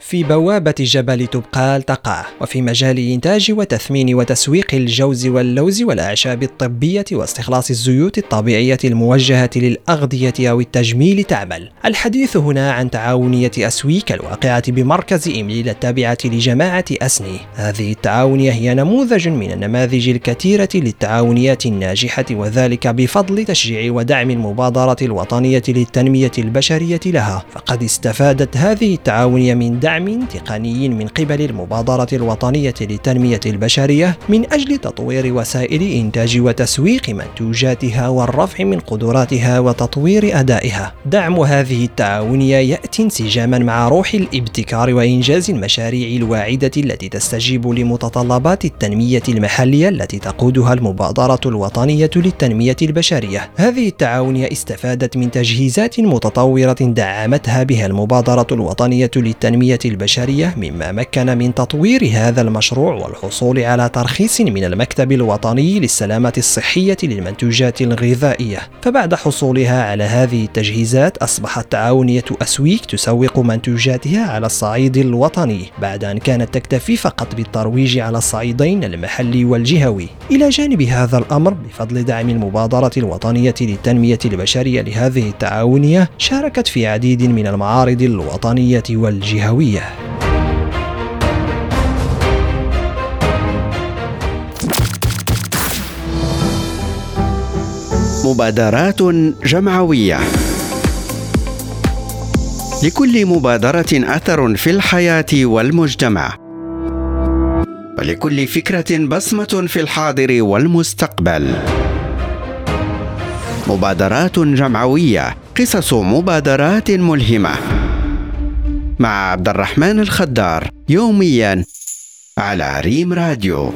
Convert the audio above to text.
في بوابة جبل تبقال تقع وفي مجال إنتاج وتثمين وتسويق الجوز واللوز والأعشاب الطبية واستخلاص الزيوت الطبيعية الموجهة للأغذية أو التجميل تعمل. الحديث هنا عن تعاونية أسويك الواقعة بمركز إمليل التابعة لجماعة أسني. هذه التعاونية هي نموذج من النماذج الكثيرة للتعاونيات الناجحة وذلك بفضل تشجيع ودعم المبادرة الوطنية للتنمية البشرية لها. فقد استفادت هذه التعاونية من دعم دعم تقني من قبل المبادرة الوطنية للتنمية البشرية من أجل تطوير وسائل إنتاج وتسويق منتوجاتها والرفع من قدراتها وتطوير أدائها. دعم هذه التعاونية يأتي انسجاما مع روح الابتكار وإنجاز المشاريع الواعدة التي تستجيب لمتطلبات التنمية المحلية التي تقودها المبادرة الوطنية للتنمية البشرية. هذه التعاونية استفادت من تجهيزات متطورة دعمتها بها المبادرة الوطنية للتنمية البشرية مما مكن من تطوير هذا المشروع والحصول على ترخيص من المكتب الوطني للسلامة الصحية للمنتوجات الغذائية. فبعد حصولها على هذه التجهيزات أصبحت تعاونية أسويك تسوق منتوجاتها على الصعيد الوطني بعد أن كانت تكتفي فقط بالترويج على الصعيدين المحلي والجهوي. إلى جانب هذا الأمر بفضل دعم المبادرة الوطنية للتنمية البشرية لهذه التعاونية شاركت في عديد من المعارض الوطنية والجهوية. مبادرات جمعوية. لكل مبادرة أثر في الحياة والمجتمع. ولكل فكرة بصمة في الحاضر والمستقبل. مبادرات جمعوية. قصص مبادرات ملهمة. مع عبد الرحمن الخدار يوميا على ريم راديو.